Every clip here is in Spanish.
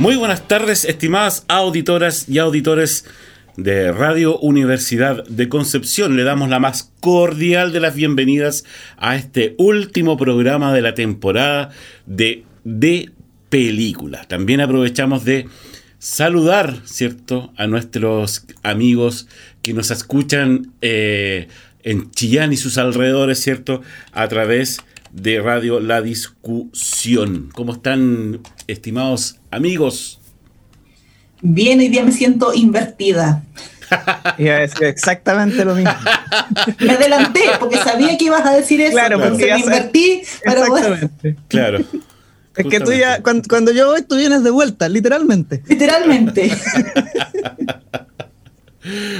Muy buenas tardes, estimadas auditoras y auditores de Radio Universidad de Concepción. Le damos la más cordial de las bienvenidas a este último programa de la temporada de De Película. También aprovechamos de saludar, ¿cierto?, a nuestros amigos que nos escuchan eh, en Chillán y sus alrededores, ¿cierto?, a través de Radio La Discusión. ¿Cómo están, estimados amigos? Bien, hoy día me siento invertida. Iba a exactamente lo mismo. me adelanté porque sabía que ibas a decir eso. Claro, porque me invertí para Exactamente. Claro. Es que tú ya, cuando, cuando, yo voy, tú vienes de vuelta, literalmente. Literalmente.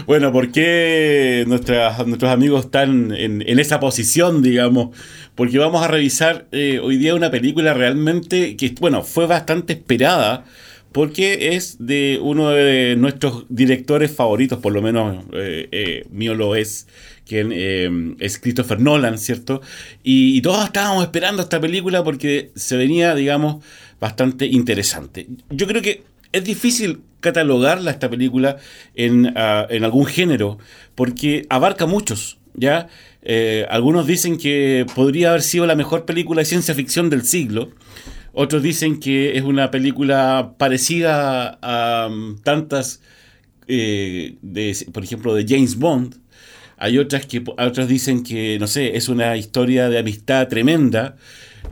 Bueno, ¿por qué nuestros amigos están en, esa posición, digamos? Porque vamos a revisar eh, hoy día una película realmente que, bueno, fue bastante esperada porque es de uno de nuestros directores favoritos, por lo menos eh, eh, mío lo es, que es Christopher Nolan, ¿cierto? Y, y, todos estábamos esperando esta película porque se venía, digamos, bastante interesante. Yo creo que es difícil catalogarla esta película en, ah, en algún género, porque abarca muchos, ¿ya? Eh, algunos dicen que podría haber sido la mejor película de ciencia ficción del siglo. Otros dicen que es una película parecida a um, tantas, eh, de, por ejemplo, de James Bond. Hay otras que dicen que, no sé, es una historia de amistad tremenda.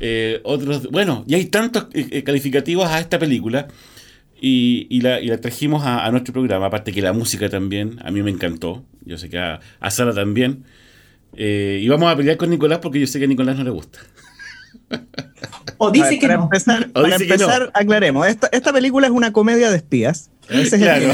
Eh, otros, bueno, y hay tantos calificativos a esta película y, la, trajimos a, nuestro programa, aparte que la música también, a mí me encantó, yo sé que a, Sara también. Eh, y vamos a pelear con Nicolás porque yo sé que a Nicolás no le gusta. O dice que para Empezar, para empezar, aclaremos, esta, esta, película es una comedia de espías. Ese es el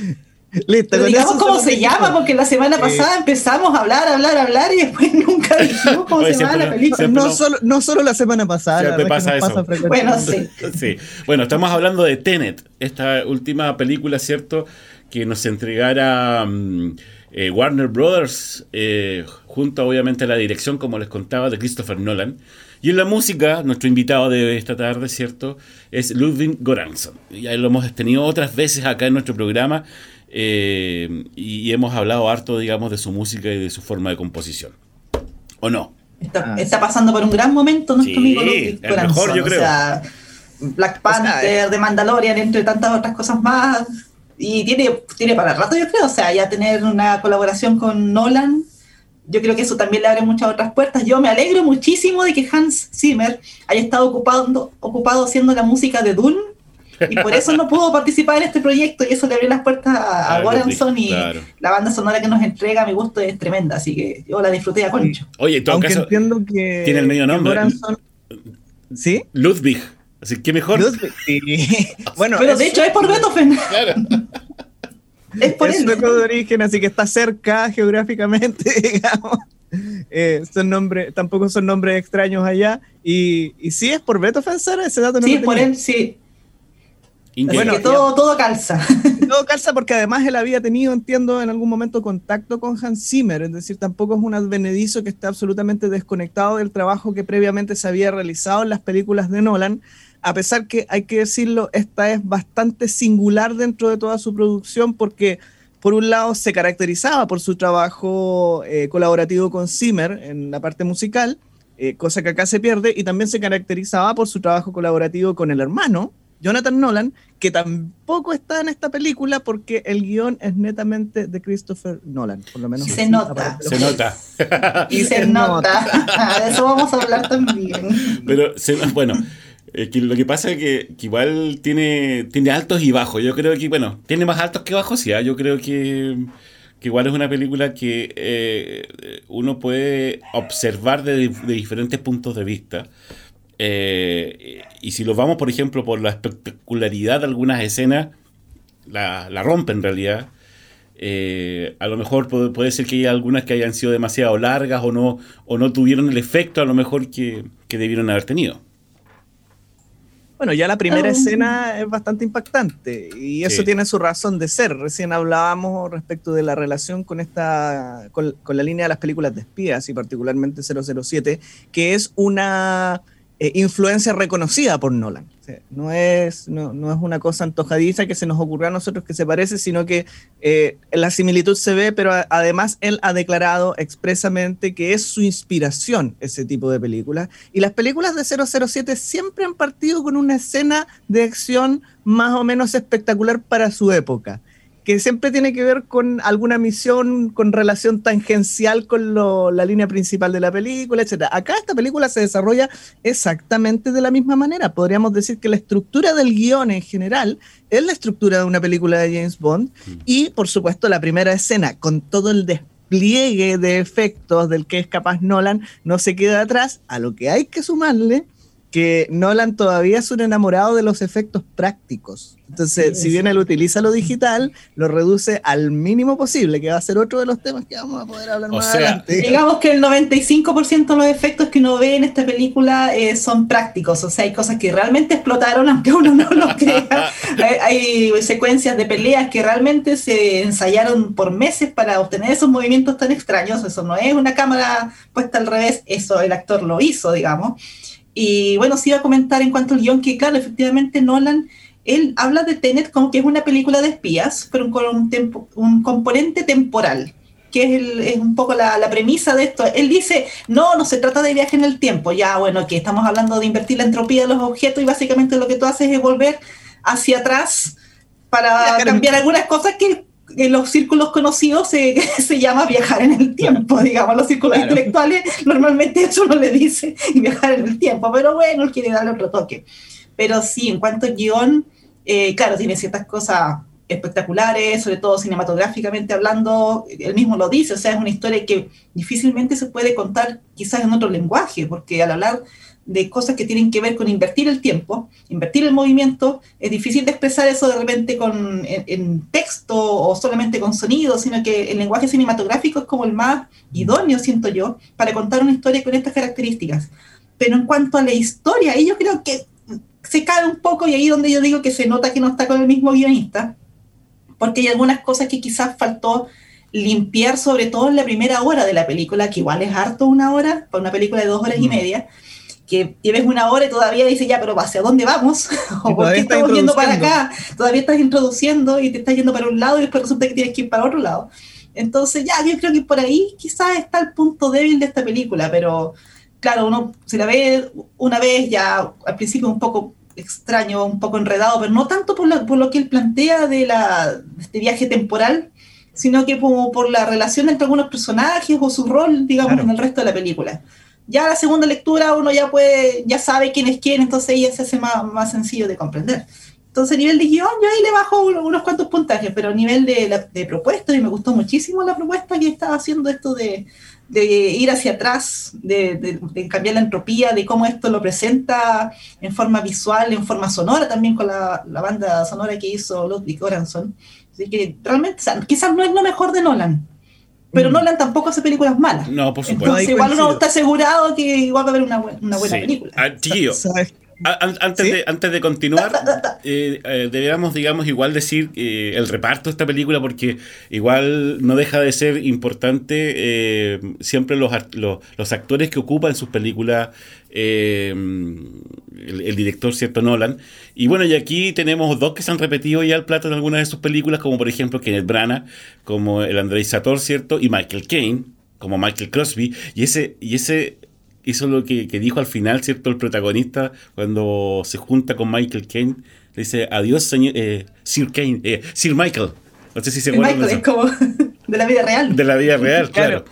Listo, digamos cómo se llama, porque la semana pasada empezamos a hablar, hablar, hablar y después nunca dijimos cómo se llama la película. No, solo, no solo la semana pasada. pasa eso. bueno, sí. sí. Bueno, estamos hablando de Tenet, esta última película, ¿cierto? Que nos entregara mm, eh, Warner Brothers, eh, junto obviamente a la dirección, como les contaba, de Christopher Nolan. Y en la música, nuestro invitado de esta tarde, ¿cierto? Es Ludwig Goranson. Ya lo hemos tenido otras veces acá en nuestro programa eh, y, hemos hablado harto, digamos, de su música y de su forma de composición. ¿O no? Está, ah, pasando por un gran momento nuestro amigo Ludwig mejor, yo creo. O sea, Black Panther, de Mandalorian, entre tantas otras cosas más. Y tiene, tiene para rato, yo creo. O sea, ya tener una colaboración con Nolan, yo creo que eso también le abre muchas otras puertas. Yo me alegro muchísimo de que Hans Zimmer haya estado ocupado, ocupado haciendo la música de Dune y por eso no pudo participar en este proyecto y eso le abrió las puertas a, a y la banda sonora que nos entrega a mi gusto es tremenda, así que yo la disfruté a concho. Oye, en todo Aunque caso, entiendo que tiene el medio nombre. ¿Sí? Ludwig. Así que mejor. Ludwig, sí. bueno, pero de hecho es por Beethoven. Claro. es por es de origen, así que está cerca geográficamente, digamos. Eh, son nombres, tampoco son nombres extraños allá. Y, y sí es por Beethoven, Sara, ese dato no Sí, por él, sí. Bueno, todo, todo calza. Todo calza porque además él había tenido, entiendo, en algún momento contacto con Hans Zimmer, es decir, tampoco es un advenedizo que esté absolutamente desconectado del trabajo que previamente se había realizado en las películas de Nolan, a pesar que hay que decirlo, esta es bastante singular dentro de toda su producción porque por un lado se caracterizaba por su trabajo eh, colaborativo con Zimmer en la parte musical, eh, cosa que acá se pierde, y también se caracterizaba por su trabajo colaborativo con el hermano, Jonathan Nolan, que tampoco está en esta película porque el guion es netamente de Christopher Nolan, por lo menos. se nota. Se nota. y se, nota. de eso vamos a hablar también. Pero, bueno, lo que pasa es que, igual tiene, tiene altos y bajos. Yo creo que, bueno, tiene más altos que bajos, sí. ¿ah? Yo creo que, igual es una película que eh, uno puede observar de, diferentes puntos de vista. Eh, y si lo vamos, por ejemplo, por la espectacularidad de algunas escenas, la, la rompe en realidad. Eh, a lo mejor puede, ser que haya algunas que hayan sido demasiado largas o no, o no tuvieron el efecto a lo mejor que debieron haber tenido. Bueno, ya la primera oh. escena es bastante impactante y eso tiene su razón de ser. Recién hablábamos respecto de la relación con esta con, con la línea de las películas de espías y particularmente 007, que es una eh, influencia reconocida por Nolan. no, es, no, es una cosa antojadiza que se nos ocurrió a nosotros que se parece, sino que eh, la similitud se ve, pero además él ha declarado expresamente que es su inspiración ese tipo de películas. Y las películas de 007 siempre han partido con una escena de acción más o menos espectacular para su época que siempre tiene que ver con alguna misión con relación tangencial con la línea principal de la película, etc. Acá esta película se desarrolla exactamente de la misma manera. Podríamos decir que la estructura del guion en general es la estructura de una película de James Bond mm. y, por supuesto, la primera escena con todo el despliegue de efectos del que es capaz Nolan no se queda atrás, a lo que hay que sumarle que Nolan todavía es un enamorado de los efectos prácticos. Entonces, si bien él utiliza lo digital, lo reduce al mínimo posible, que va a ser otro de los temas que vamos a poder hablar más adelante. Digamos que el 95% de los efectos que uno ve en esta película eh, son prácticos, o sea, hay cosas que realmente explotaron, aunque uno no lo crea. hay, hay secuencias de peleas que realmente se ensayaron por meses para obtener esos movimientos tan extraños. Eso no es una cámara puesta al revés, eso el actor lo hizo, digamos. Y bueno, sí iba a comentar en cuanto al guion que, claro, efectivamente Nolan, él habla de Tenet como que es una película de espías, pero con un, un componente temporal, que es, un poco la, premisa de esto. Él dice, no, no se trata de viaje en el tiempo, ya, bueno, que estamos hablando de invertir la entropía de los objetos y básicamente lo que tú haces es volver hacia atrás para cambiar algunas cosas que en los círculos conocidos se, se, llama viajar en el tiempo, digamos, los círculos intelectuales normalmente eso no le dice viajar en el tiempo, pero bueno, él quiere darle otro toque. Pero sí, en cuanto a guion, eh, claro, tiene ciertas cosas espectaculares, sobre todo cinematográficamente hablando, él mismo lo dice, o sea, es una historia que difícilmente se puede contar quizás en otro lenguaje, porque al hablar de cosas que tienen que ver con invertir el tiempo, invertir el movimiento. Es difícil de expresar eso de repente con, en, texto o solamente con sonido, sino que el lenguaje cinematográfico es como el más idóneo, siento yo, para contar una historia con estas características. Pero en cuanto a la historia, ahí yo creo que se cae un poco y ahí donde yo digo que se nota que no está con el mismo guionista, porque hay algunas cosas que quizás faltó limpiar, sobre todo en la primera hora de la película, que igual es harto una hora, para una película de dos horas y media que lleves una hora y todavía dices, ya, pero ¿hacia dónde vamos? ¿O por qué estamos yendo para acá? Todavía estás introduciendo y te estás yendo para un lado y después resulta que tienes que ir para otro lado. Entonces, ya, yo creo que por ahí quizás está el punto débil de esta película, pero claro, uno se la ve una vez ya al principio un poco extraño, un poco enredado, pero no tanto por lo, por lo que él plantea de, la, de este viaje temporal, sino que como por la relación entre algunos personajes o su rol, digamos, en el resto de la película ya la segunda lectura uno ya puede, ya sabe quién es quién, entonces ya se hace más, más sencillo de comprender. Entonces, a nivel de guion, yo ahí le bajo unos cuantos puntajes, pero a nivel de, de propuesta, y me gustó muchísimo la propuesta que estaba haciendo esto de, de ir hacia atrás, de, de, cambiar la entropía, de cómo esto lo presenta en forma visual, en forma sonora, también con la, la banda sonora que hizo Ludwig Göransson. Así que realmente, quizás no es lo mejor de Nolan, pero mm. Nolan tampoco hace películas malas. No, por supuesto. Entonces, igual uno está asegurado que igual va a haber una, una buena película. Ah, antes, de, antes de continuar, eh, eh, deberíamos, digamos, igual decir eh, el reparto de esta película, porque igual no deja de ser importante eh, siempre los, los, los, actores que ocupan sus películas, el, el, director, ¿cierto? Nolan. Y bueno, y aquí tenemos dos que se han repetido ya al plato en algunas de sus películas, como por ejemplo Kenneth Branagh, como el Andrei Sator, ¿cierto? Y Michael Caine, como Michael Crosby. Y ese, y ese hizo lo que, dijo al final, ¿cierto? El protagonista cuando se junta con Michael Kane, le dice, adiós, señor, eh, Sir Kane, eh, Sir Michael. No sé si se acuerdan. Michael es como de la vida real. De la vida real, claro.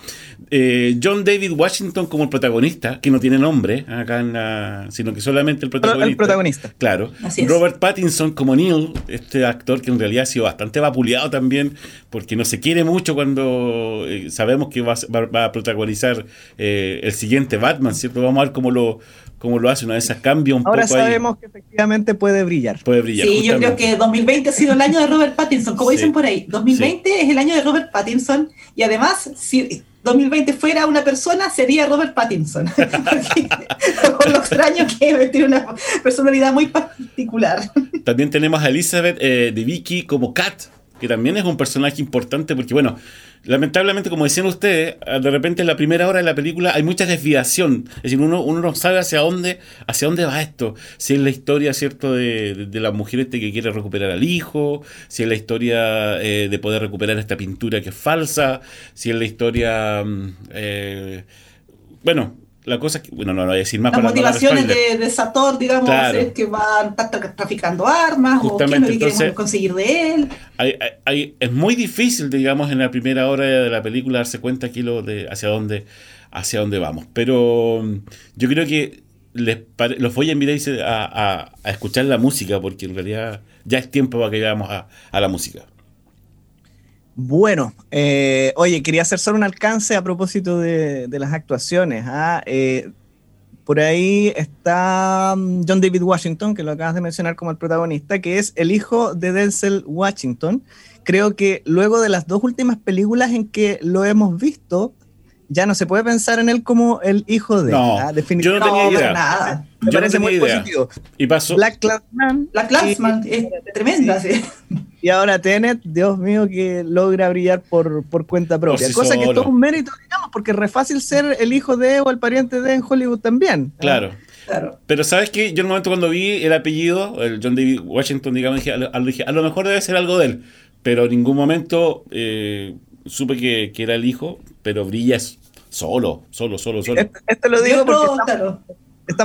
Eh, John David Washington como el protagonista, que no tiene nombre acá en la, sino que solamente el protagonista. El protagonista. Claro. Robert Pattinson como Neil, este actor que en realidad ha sido bastante vapuleado también, porque no se quiere mucho cuando eh, sabemos que va, a protagonizar eh, el siguiente Batman, ¿cierto? Vamos a ver cómo lo, cómo lo hace, una de esas cambia un Ahora poco. Ahora sabemos que efectivamente puede brillar. Puede brillar. Sí, yo creo que 2020 ha sido el año de Robert Pattinson, como dicen por ahí. 2020 es el año de Robert Pattinson y además, si 2020 fuera una persona, sería Robert Pattinson. Con lo extraño que tiene una personalidad muy particular. También tenemos a Elizabeth eh, de Vicky como Kat, que también es un personaje importante porque, bueno, lamentablemente, como decían ustedes, de repente en la primera hora de la película hay mucha desviación. Es decir, uno, uno no sabe hacia dónde, hacia dónde va esto. Si es la historia, ¿cierto?, de, de, la mujer este que quiere recuperar al hijo, si es la historia eh, de poder recuperar esta pintura que es falsa, si es la historia... Mm, eh, bueno, la cosa que, bueno, no lo voy a decir más Las motivaciones de, de, Sator, digamos, es que van traficando armas o qué queremos conseguir de él. Hay, es muy difícil, digamos, en la primera hora de la película darse cuenta aquí lo de hacia dónde, hacia dónde vamos. Pero mm, yo creo que les los voy a invitar a, a, escuchar la música, porque en realidad ya es tiempo para que vayamos a la música. Bueno, eh, oye, quería hacer solo un alcance a propósito de, las actuaciones. ¿ah? Eh, por ahí está mm, John David Washington, que lo acabas de mencionar como el protagonista, que es el hijo de Denzel Washington. Creo que luego de las dos últimas películas en que lo hemos visto, ya no se puede pensar en él como el hijo de. No, ¿ah? definitivamente. Yo no tenía idea. Nada. Me parece muy positivo. Y pasó. Black Clansman. Black Clansman es tremenda, sí. Y ahora Tenet, Dios mío, que logra brillar por, por cuenta propia. Cosa que es todo un mérito, digamos, porque es re fácil ser el hijo de o el pariente de en Hollywood también. Claro. Claro. Pero sabes que yo en el momento cuando vi el apellido, el John David Washington, digamos, dije, a, dije, a lo mejor debe ser algo de él. Pero en ningún momento eh, supe que, que, era el hijo, pero brilla solo, solo, solo, solo. Esto, lo digo porque estamos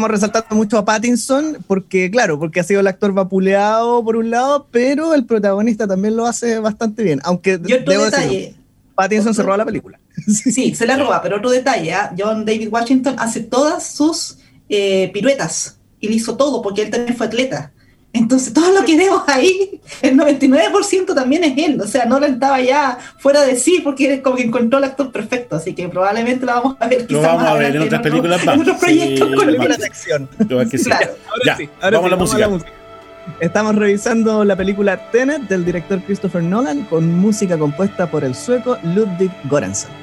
resaltando mucho a Pattinson porque, claro, porque ha sido el actor vapuleado por un lado, pero el protagonista también lo hace bastante bien. Aunque y otro detalle. Pattinson se roba la película. Sí, se la roba, pero otro detalle, ¿ah? John David Washington hace todas sus eh, piruetas y le hizo todo porque él también fue atleta. Entonces, todo lo que vemos ahí, el 99% también es él. O sea, no estaba ya fuera de sí porque es como que encontró el actor perfecto. Así que probablemente lo vamos a ver. Lo vamos a ver en otras películas más. En otros proyectos con películas de acción. Claro. Ahora sí, ahora vamos, a la música. Estamos revisando la película Tenet del director Christopher Nolan con música compuesta por el sueco Ludwig Göransson.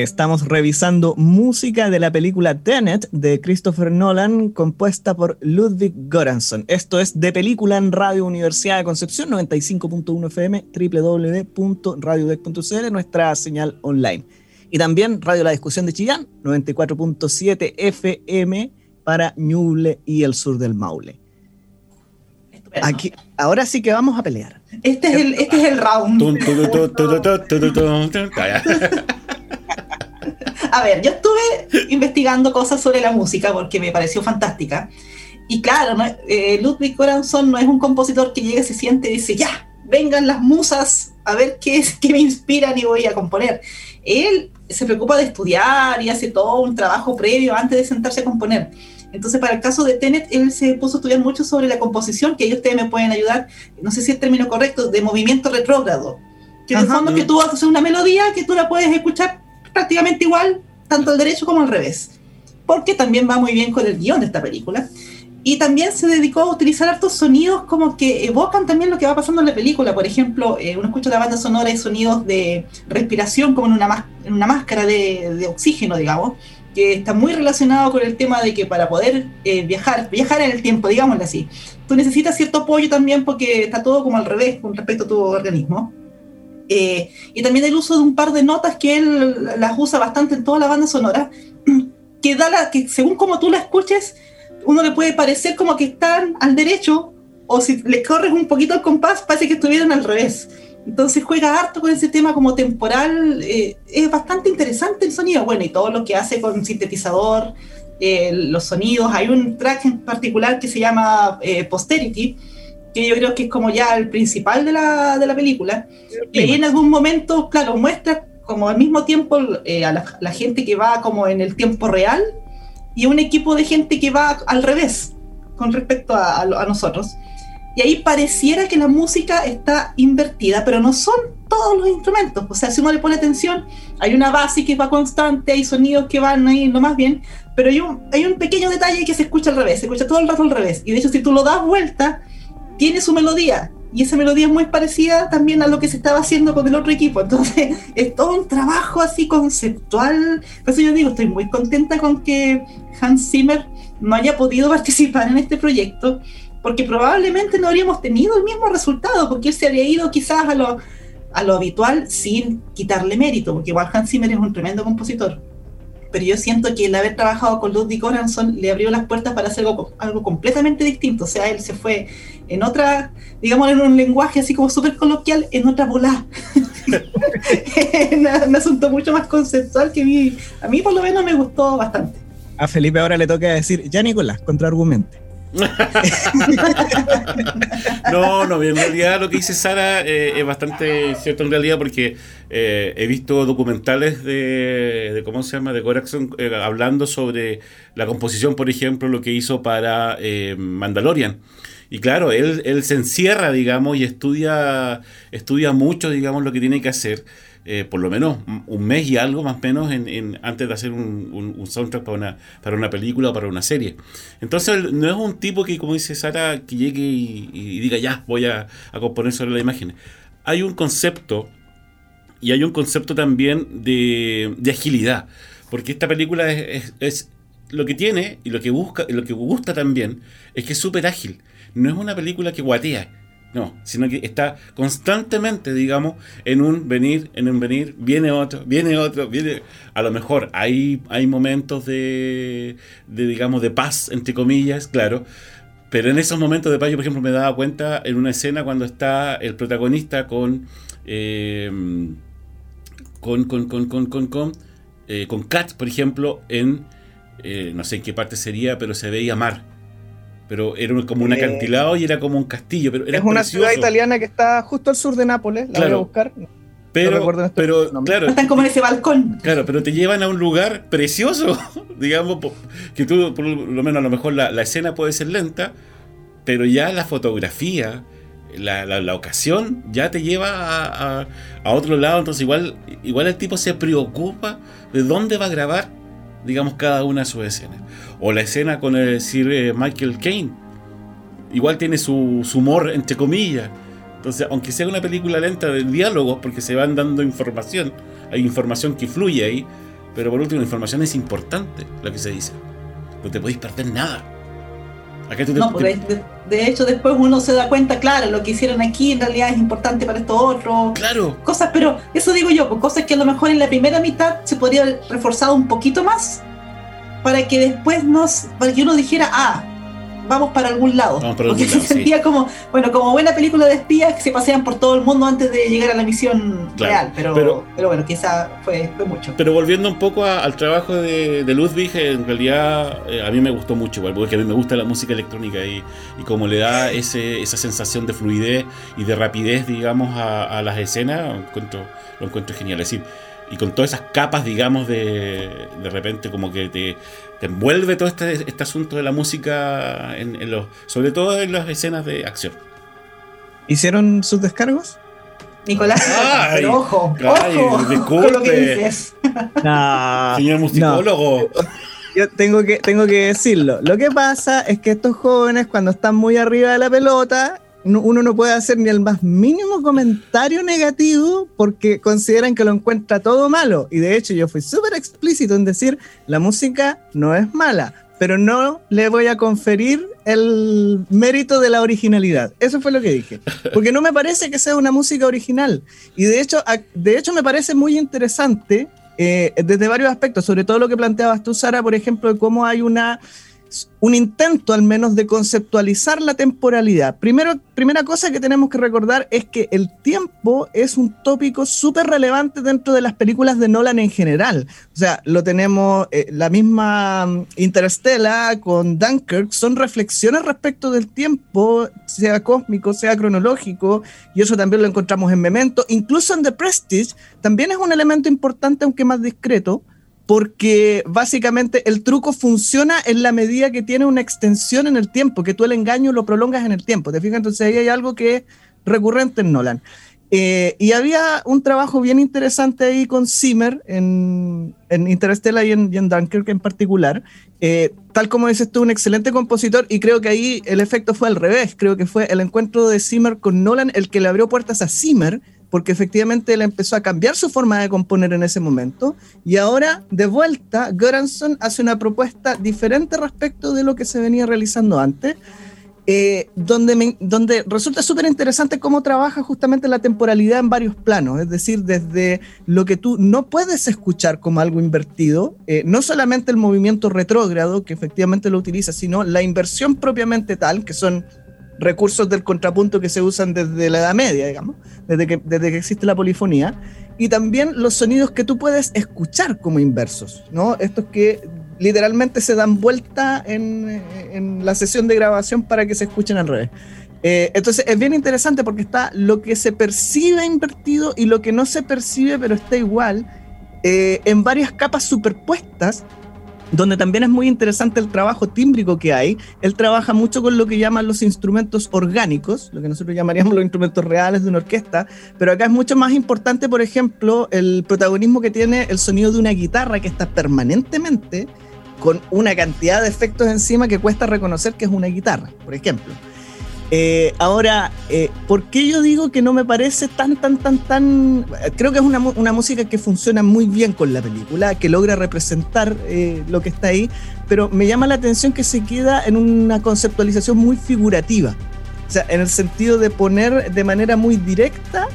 Estamos revisando música de la película Tenet de Christopher Nolan, compuesta por Ludwig Göransson. Esto es de película en Radio Universidad de Concepción, 95.1 FM, www.radiodec.cl, nuestra señal online. Y también Radio La Discusión de Chillán, 94.7 FM para Ñuble y el sur del Maule. Aquí, ahora sí que vamos a pelear. Este es el, este es el round. a ver, yo estuve investigando cosas sobre la música porque me pareció fantástica. Y claro, eh, Ludwig Göransson no es un compositor que llega, se siente y dice, ya, vengan las musas a ver qué, es, qué me inspiran y voy a componer. Él se preocupa de estudiar y hace todo un trabajo previo antes de sentarse a componer. Entonces, para el caso de Tenet, él se puso a estudiar mucho sobre la composición, que ahí ustedes me pueden ayudar, no sé si es el término correcto, de movimiento retrógrado. Que en el fondo que tú haces una melodía que tú la puedes escuchar prácticamente igual, tanto al derecho como al revés, porque también va muy bien con el guion de esta película. Y también se dedicó a utilizar hartos sonidos como que evocan también lo que va pasando en la película. Por ejemplo, eh, uno escucha la banda sonora y sonidos de respiración como en una, máscara de, de, oxígeno, digamos, que está muy relacionado con el tema de que para poder eh, viajar, viajar en el tiempo, digámoslo así, tú necesitas cierto apoyo también porque está todo como al revés con respecto a tu organismo. Eh, y también el uso de un par de notas que él las usa bastante en toda la banda sonora, que da la, que según como tú la escuches, uno le puede parecer como que están al derecho, o si le corres un poquito el compás, parece que estuvieran al revés. Entonces juega harto con ese tema como temporal, eh, es bastante interesante el sonido, bueno, y todo lo que hace con sintetizador, eh, los sonidos, hay un track en particular que se llama Posterity, que yo creo que es como ya el principal de la, de la película. Y ahí en algún momento, claro, muestra como al mismo tiempo eh, a la, gente que va como en el tiempo real y un equipo de gente que va al revés con respecto a, a, nosotros. Y ahí pareciera que la música está invertida, pero no son todos los instrumentos. O sea, si uno le pone atención, hay una base que va constante, hay sonidos que van ahí lo más bien, pero hay un, hay un pequeño detalle que se escucha al revés, se escucha todo el rato al revés. Y de hecho, si tú lo das vuelta, tiene su melodía y esa melodía es muy parecida también a lo que se estaba haciendo con el otro equipo. Entonces, es todo un trabajo así conceptual. Por eso yo digo, estoy muy contenta con que Hans Zimmer no haya podido participar en este proyecto, porque probablemente no habríamos tenido el mismo resultado, porque él se habría ido quizás a lo, a lo habitual sin quitarle mérito, porque igual Hans Zimmer es un tremendo compositor pero yo siento que el haber trabajado con Ludwig Göransson le abrió las puertas para hacer algo, algo completamente distinto. O sea, él se fue en otra, digamos, en un lenguaje así como súper coloquial, en otra bola. un asunto mucho más conceptual que a mí, a mí por lo menos me gustó bastante. A Felipe ahora le toca decir, ya Nicolás, contraargumente. no, no, en realidad lo que dice Sara eh, es bastante cierto en realidad porque eh, he visto documentales de, ¿cómo se llama?, de Corazon eh, hablando sobre la composición, por ejemplo, lo que hizo para Mandalorian. Y claro, él, él se encierra, digamos, y estudia, estudia mucho, digamos, lo que tiene que hacer. Eh, por lo menos un mes y algo más o menos en, antes de hacer un, soundtrack para una, para una película o para una serie. Entonces no es un tipo que, como dice Sara, que llegue y, diga ya, voy a, componer sobre la imagen. Hay un concepto y hay un concepto también de, agilidad, porque esta película es, es, lo que tiene y lo que busca y lo que gusta también es que es súper ágil. No es una película que guatea no, sino que está constantemente, digamos, en un venir, en un venir, viene otro, viene otro, viene... A lo mejor hay, hay momentos de, de, digamos, de paz, entre comillas, claro, pero en esos momentos de paz yo, por ejemplo, me daba cuenta en una escena cuando está el protagonista con... Eh, con, con, con, con, con, con, eh, Kat, por ejemplo, en... Eh, no sé en qué parte sería, pero se veía mar pero era como un acantilado y era como un castillo. Pero es una ciudad italiana que está justo al sur de Nápoles, la voy a buscar. Pero, este pero claro. Están como en ese balcón. Claro, pero te llevan a un lugar precioso, digamos, que tú, por lo menos a lo mejor la, escena puede ser lenta, pero ya la fotografía, la, la, ocasión ya te lleva a, a, a, otro lado, entonces igual, igual el tipo se preocupa de dónde va a grabar digamos, cada una de sus escenas. O la escena con el Sir eh, Michael Caine. Igual tiene su, humor, entre comillas. Entonces, aunque sea una película lenta de diálogos, porque se van dando información hay información que fluye ahí, pero por último la información es importante, lo que se dice. No te podéis perder nada. No, pues, de, hecho después uno se da cuenta, claro, lo que hicieron aquí en realidad es importante para esto otro. Claro. Cosas, pero eso digo yo, pues cosas que a lo mejor en la primera mitad se podría haber reforzado un poquito más para que después nos, para que uno dijera, ah, vamos para algún lado. porque se sentía como, bueno, como buena película de espías que se pasean por todo el mundo antes de llegar a la misión real. Pero, pero, bueno, quizá fue, fue, mucho. Pero volviendo un poco al trabajo de, de, Ludwig, en realidad eh, a mí me gustó mucho, igual, porque a mí me gusta la música electrónica y, y como le da ese, esa sensación de fluidez y de rapidez, digamos, a, a las escenas, lo encuentro, lo encuentro genial. Es decir, y con todas esas capas, digamos, de, de repente como que te, te envuelve todo este, este, asunto de la música, en, los, sobre todo en las escenas de acción. ¿Hicieron sus descargos? Nicolás, pero ojo, ojo disculpe. lo que dices. Señor musicólogo. Yo tengo que, tengo que decirlo. Lo que pasa es que estos jóvenes, cuando están muy arriba de la pelota, uno no puede hacer ni el más mínimo comentario negativo porque consideran que lo encuentra todo malo. Y de hecho yo fui súper explícito en decir, la música no es mala, pero no le voy a conferir el mérito de la originalidad. Eso fue lo que dije. Porque no me parece que sea una música original. Y de hecho, de hecho me parece muy interesante eh, desde varios aspectos, sobre todo lo que planteabas tú, Sara, por ejemplo, de cómo hay una un intento al menos de conceptualizar la temporalidad. Primero, primera cosa que tenemos que recordar es que el tiempo es un tópico súper relevante dentro de las películas de Nolan en general. O sea, lo tenemos, eh, la misma mm, Interstellar con Dunkirk, son reflexiones respecto del tiempo, sea cósmico, sea cronológico, y eso también lo encontramos en Memento. Incluso en The Prestige también es un elemento importante, aunque más discreto porque básicamente el truco funciona en la medida que tiene una extensión en el tiempo, que tú el engaño lo prolongas en el tiempo. ¿Te fijas? Entonces ahí hay algo que es recurrente en Nolan. Eh, y había un trabajo bien interesante ahí con Zimmer en, en Interstellar y en, Dunkirk en particular. Eh, tal como dices tú, un excelente compositor y creo que ahí el efecto fue al revés. Creo que fue el encuentro de Zimmer con Nolan el que le abrió puertas a Zimmer porque efectivamente él empezó a cambiar su forma de componer en ese momento y ahora de vuelta Göransson hace una propuesta diferente respecto de lo que se venía realizando antes, eh, donde, donde resulta súper interesante cómo trabaja justamente la temporalidad en varios planos, es decir, desde lo que tú no puedes escuchar como algo invertido, eh, no solamente el movimiento retrógrado, que efectivamente lo utiliza, sino la inversión propiamente tal, que son recursos del contrapunto que se usan desde la Edad Media, digamos, desde que, desde que existe la polifonía, y también los sonidos que tú puedes escuchar como inversos, ¿no? Estos que literalmente se dan vuelta en, en la sesión de grabación para que se escuchen al revés. Eh, entonces es bien interesante porque está lo que se percibe invertido y lo que no se percibe pero está igual eh, en varias capas superpuestas donde también es muy interesante el trabajo tímbrico que hay. Él trabaja mucho con lo que llaman los instrumentos orgánicos, lo que nosotros llamaríamos los instrumentos reales de una orquesta, pero acá es mucho más importante, por ejemplo, el protagonismo que tiene el sonido de una guitarra que está permanentemente con una cantidad de efectos encima que cuesta reconocer que es una guitarra, por ejemplo. Eh, ahora, eh, ¿por qué yo digo que no me parece tan, tan, tan, tan... Creo que es una, una música que funciona muy bien con la película, que logra representar eh, lo que está ahí, pero me llama la atención que se queda en una conceptualización muy figurativa. O sea, en el sentido de poner de manera muy directa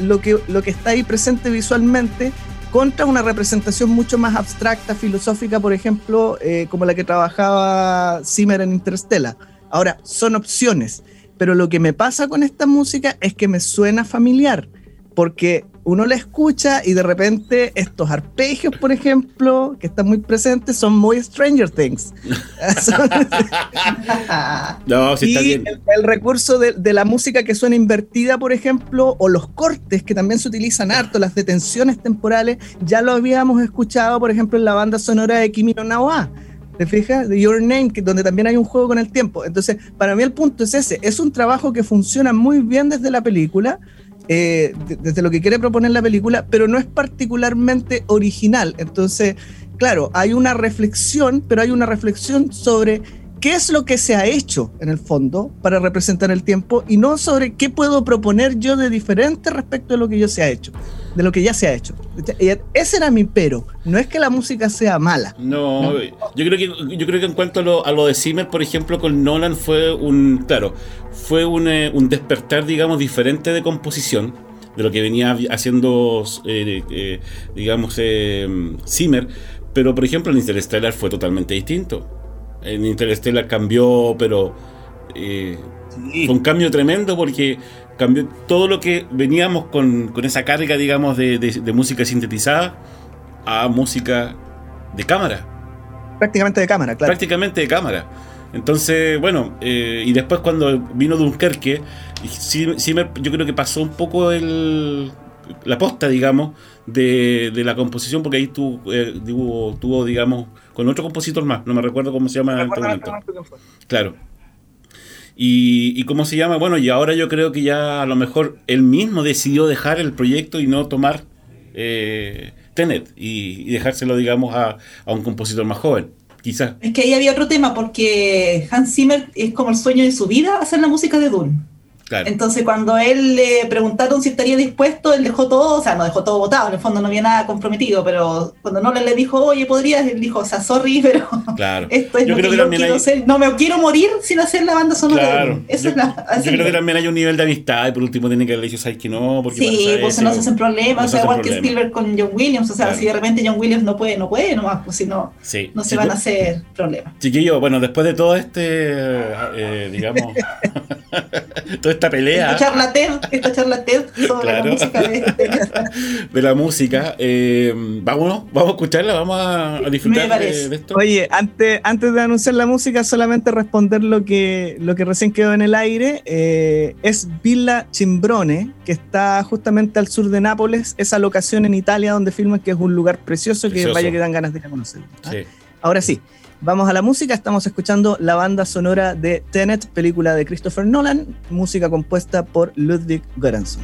lo, que, lo que está ahí presente visualmente contra una representación mucho más abstracta, filosófica, por ejemplo, como la que trabajaba Zimmer en Interstellar Ahora, son opciones, pero lo que me pasa con esta música es que me suena familiar, porque uno la escucha y de repente estos arpegios, por ejemplo, que están muy presentes, son muy Stranger Things. no, sí está y El, recurso de, de, la música que suena invertida, por ejemplo, o los cortes que también se utilizan harto, las detenciones temporales, ya lo habíamos escuchado, por ejemplo, en la banda sonora de Kimi no Nawa ¿Te fijas? Your Name, que, donde también hay un juego con el tiempo. Entonces, para mí el punto es ese. Es un trabajo que funciona muy bien desde la película, eh, desde lo que quiere proponer la película, pero no es particularmente original. Entonces, claro, hay una reflexión, pero hay una reflexión sobre qué es lo que se ha hecho en el fondo para representar el tiempo y no sobre qué puedo proponer yo de diferente respecto de lo que yo se ha hecho, de lo que ya se ha hecho. Ese era mi pero. No es que la música sea mala. No, Yo, creo que, yo creo que en cuanto a lo, a lo de Zimmer, por ejemplo, con Nolan fue un, claro, fue un, eh, un despertar, digamos, diferente de composición de lo que venía haciendo, eh, eh, digamos, Zimmer. Pero, por ejemplo, en Interstellar fue totalmente distinto. En Interstellar cambió, pero fue un cambio tremendo porque cambió todo lo que veníamos con, con esa carga, digamos, de, de, música sintetizada a música de cámara. Prácticamente de cámara, claro. Prácticamente de cámara. Entonces, bueno, eh, y después cuando vino Dunkerque, sí, sí me, yo creo que pasó un poco el, la posta, digamos, de, de la composición, porque ahí tuvo, eh, tuvo, digamos, con otro compositor más, no me recuerdo cómo se llama en este momento. Claro. Y, y, cómo se llama, bueno, y ahora yo creo que ya a lo mejor él mismo decidió dejar el proyecto y no tomar eh, Tenet y, dejárselo, digamos, a, a un compositor más joven. Quizás. Es que ahí había otro tema, porque Hans Zimmer es como el sueño de su vida hacer la música de Dune. Entonces, cuando él le preguntaron si estaría dispuesto, él dejó todo, o sea, no dejó todo votado, en el fondo no había nada comprometido, pero cuando no le dijo, oye, podrías, él dijo, o sea, sorry, pero claro. esto es yo creo que, yo quiero no me quiero morir sin hacer la banda sonora. Claro. Eso yo, es yo creo que también hay un nivel de amistad y por último tienen que haberle dicho, ¿sabes que no? Porque sí, pues no se hacen problemas, o sea, igual que Spielberg con John Williams, o sea, si de repente John Williams no puede, no puede nomás, pues si no, no se van a hacer problemas. Chiquillo, bueno, después de todo este, eh, digamos, toda esta pelea charla TED, esta charla TED sobre la música de, la música. Eh, vámonos, vamos a escucharla, vamos a, disfrutar de, esto. Oye, antes, antes de anunciar la música, solamente responder lo que, lo que recién quedó en el aire. Eh, es Villa Cimbrone, que está justamente al sur de Nápoles, esa locación en Italia donde filman que es un lugar precioso, que vaya que dan ganas de conocer. ¿ah? Ahora sí. Vamos a la música, estamos escuchando la banda sonora de Tenet, película de Christopher Nolan, música compuesta por Ludwig Göransson.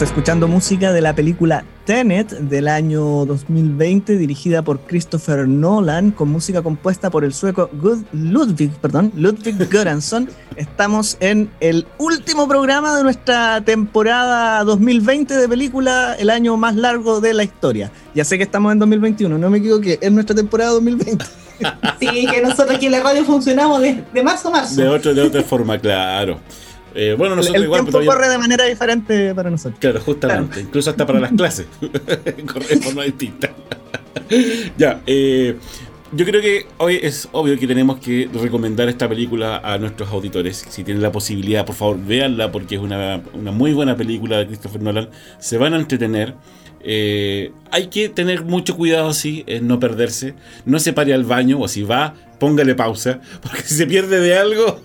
Estamos escuchando música de la película Tenet del año 2020, dirigida por Christopher Nolan, con música compuesta por el sueco Ludwig, perdón, Ludwig Göransson. Estamos en el último programa de nuestra temporada 2020 de película, el año más largo de la historia. Ya sé que estamos en 2021, no me equivoqué, es nuestra temporada 2020. Sí, que nosotros aquí en la radio funcionamos de, marzo a marzo. De, otro, de otra forma, claro. Eh, bueno, nosotros el igual, tiempo corre de manera diferente para nosotros. Claro, justamente. Incluso hasta para las clases. corre de forma distinta. ya, eh, yo creo que hoy es obvio que tenemos que recomendar esta película a nuestros auditores. Si tienen la posibilidad, por favor, véanla porque es una, una muy buena película de Christopher Nolan. Se van a entretener. Eh, hay que tener mucho cuidado, sí, en no perderse. No se pare al baño o si va, póngale pausa. Porque si se pierde de algo...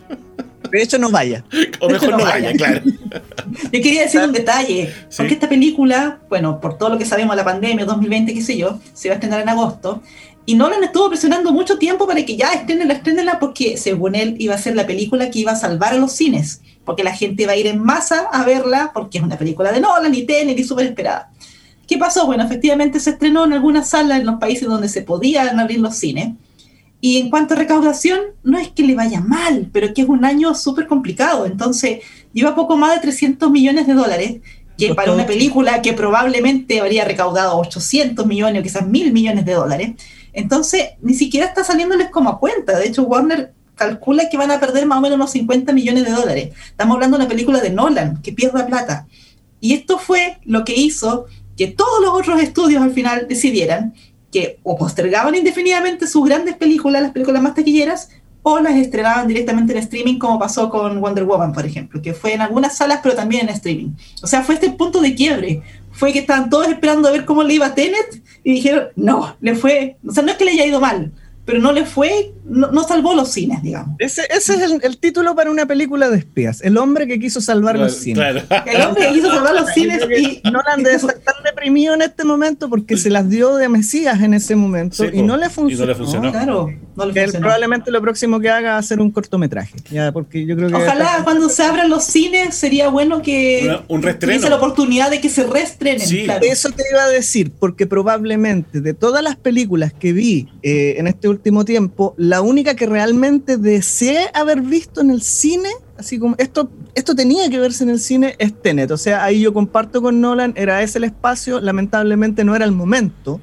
De hecho, no vaya. O mejor no, vaya, claro. Yo quería decir un detalle, porque esta película, bueno, por todo lo que sabemos de la pandemia, 2020, qué sé yo, se va a estrenar en agosto, y Nolan estuvo presionando mucho tiempo para que ya estrenenla, estrenenla, porque según él iba a ser la película que iba a salvar a los cines, porque la gente va a ir en masa a verla, porque es una película de Nolan y Tenet y súper esperada. ¿Qué pasó? Bueno, efectivamente se estrenó en algunas salas en los países donde se podían abrir los cines, y en cuanto a recaudación, no es que le vaya mal, pero que es un año súper complicado. Entonces, lleva poco más de 300 millones de dólares, que para una película que probablemente habría recaudado 800 millones o quizás mil millones de dólares. Entonces, ni siquiera está saliéndoles como a cuenta. De hecho, Warner calcula que van a perder más o menos unos 50 millones de dólares. Estamos hablando de una película de Nolan, que pierda plata. Y esto fue lo que hizo que todos los otros estudios al final decidieran que o postergaban indefinidamente sus grandes películas, las películas más taquilleras, o las estrenaban directamente en streaming, como pasó con Wonder Woman, por ejemplo, que fue en algunas salas, pero también en streaming. O sea, fue este punto de quiebre. Fue que estaban todos esperando a ver cómo le iba a Tenet y dijeron, no, le fue, o sea, no es que le haya ido mal, pero no le fue, no, salvó los cines, digamos. Ese, es el, título para una película de espías, el hombre que quiso salvar los cines. El hombre que quiso salvar los cines y... Nolan debe estar tan deprimido en este momento porque se las dio de Mesías en ese momento y, no le funcionó. Y no le funcionó. Claro, no le funcionó. probablemente lo próximo que haga es hacer un cortometraje. Ya, porque yo creo que Ojalá cuando se abran los cines sería bueno que un reestreno. la oportunidad de que se reestrenen. Sí. Eso te iba a decir, porque probablemente de todas las películas que vi eh, en este último tiempo, la única que realmente deseé haber visto en el cine, así como esto, esto tenía que verse en el cine, es Tenet. O sea, ahí yo comparto con Nolan, era ese el espacio, lamentablemente no era el momento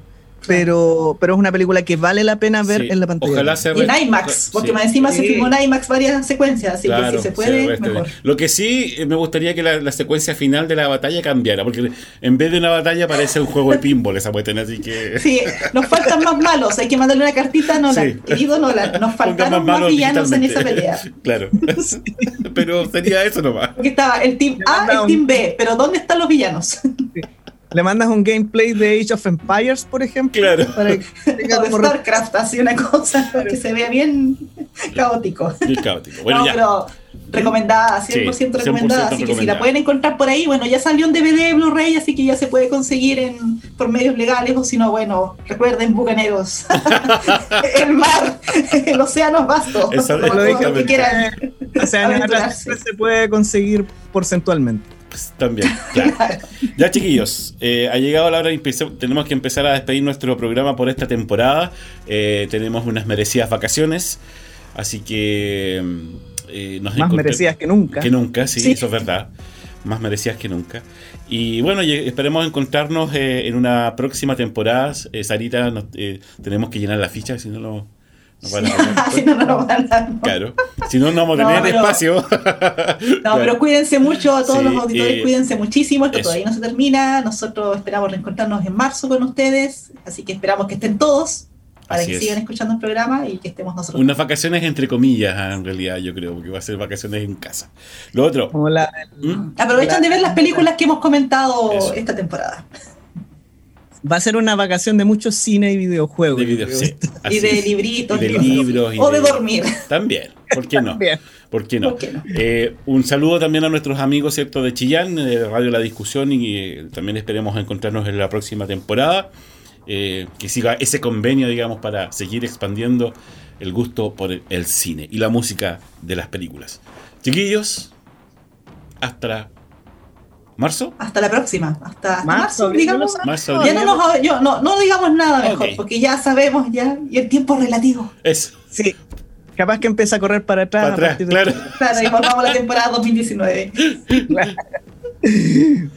pero, pero es una película que vale la pena ver en la pantalla. Ojalá y en IMAX, porque más encima se filmó en IMAX varias secuencias, así que si se puede, mejor. Lo que sí eh, me gustaría que la, secuencia final de la batalla cambiara, porque en vez de una batalla parece un juego de pinball esa tener así que... Sí, nos faltan más malos, hay que mandarle una cartita a Nolan, querido Nolan, nos faltaron más, villanos en esa pelea. Claro, pero sería eso nomás. Porque estaba el Team A y el Team B, pero ¿dónde están los villanos? Le mandas un gameplay de Age of Empires, por ejemplo. Claro. Para que StarCraft, así una cosa que se vea bien caótico. Bien caótico. Bueno, no, pero recomendada, 100%, recomendada. así que si la pueden encontrar por ahí, bueno, ya salió un DVD Blu-ray, así que ya se puede conseguir en, por medios legales, o si no, bueno, recuerden, bucaneros. el mar, el océano es vasto. lo que quieran. O sea, se puede conseguir porcentualmente. Pues, también, ya chiquillos, eh, ha llegado la hora de tenemos que empezar a despedir nuestro programa por esta temporada. Eh, tenemos unas merecidas vacaciones, así que mm, eh, nos Más merecidas que nunca. Que nunca, sí, eso es verdad. Más merecidas que nunca. Y bueno, esperemos encontrarnos en una próxima temporada. Sarita, tenemos que llenar la ficha, si no lo si no, no nos van a dar. Claro. Si no, no vamos a tener espacio. no, pero cuídense mucho, a todos los auditores, cuídense muchísimo. Esto todavía no se termina. Nosotros esperamos reencontrarnos en marzo con ustedes. Así que esperamos que estén todos para que sigan escuchando el programa y que estemos nosotros. Unas vacaciones entre comillas, ah, en realidad, yo creo, porque va a ser vacaciones en casa. Lo otro. ¿Mm? Aprovechan de ver las películas que hemos comentado esta temporada. Va a ser una vacación de muchos cine y videojuegos. De videos, sí, y de libritos. de libros. o de, dormir. También, ¿por qué no? ¿Por qué no? Eh, un saludo también a nuestros amigos ¿cierto? de Chillán, de Radio La Discusión, y eh, también esperemos encontrarnos en la próxima temporada. Eh, que siga ese convenio, digamos, para seguir expandiendo el gusto por el cine y la música de las películas. Chiquillos, hasta ¿Marzo? Hasta la próxima, hasta, Marzo, marzo, digamos. Marzo, Ya no, nos, yo- no, no digamos nada mejor, porque ya sabemos ya, y el tiempo es relativo. Eso. Sí. Capaz que empieza a correr para atrás. Para a atrás, de- claro. Claro, y volvamos a la temporada 2019.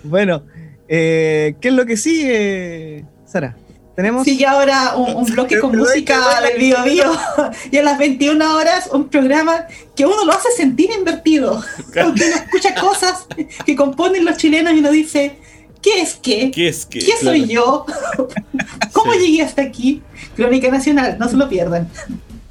Bueno, eh, ¿qué es lo que sigue, Sara? Tenemos. Sigue ahora un, un bloque con música del Bio Bio y a las 21 horas un programa que uno lo hace sentir invertido. Porque uno escucha cosas que componen los chilenos y uno dice, ¿qué es qué? ¿Qué es? ¿Qué soy claro. yo? ¿Cómo Sí. llegué hasta aquí? Crónica Nacional, no se lo pierdan.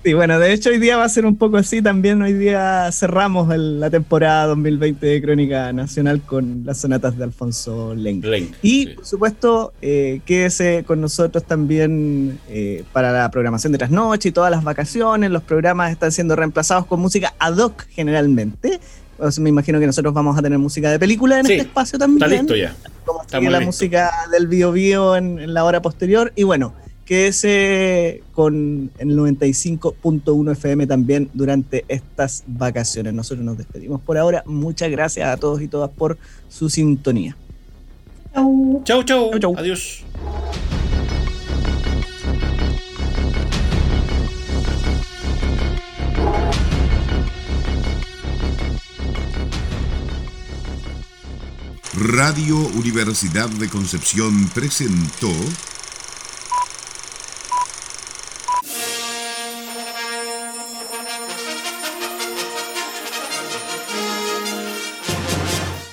Sí, bueno, de hecho hoy día va a ser un poco así. También hoy día cerramos el- la temporada 2020 de Crónica Nacional con las sonatas de Alfonso. Leng, Y sí. por supuesto, eh, quédese con nosotros también eh, para la programación de trasnoche y todas las vacaciones. Los programas están siendo reemplazados con música ad hoc generalmente. Me imagino que nosotros vamos a tener música de película en Sí, este espacio también. Está listo ya. Como la música del Bio Bio en, en la hora posterior. Y bueno, quédese con el 95.1 FM también durante estas vacaciones. Nosotros nos despedimos por ahora. Muchas gracias a todos y todas por su sintonía. Chau. Chau, chau. Chau, chau. Adiós. Radio Universidad de Concepción presentó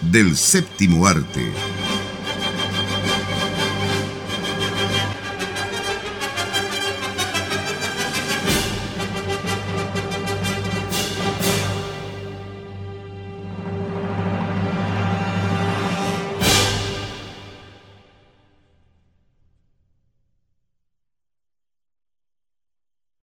del séptimo arte.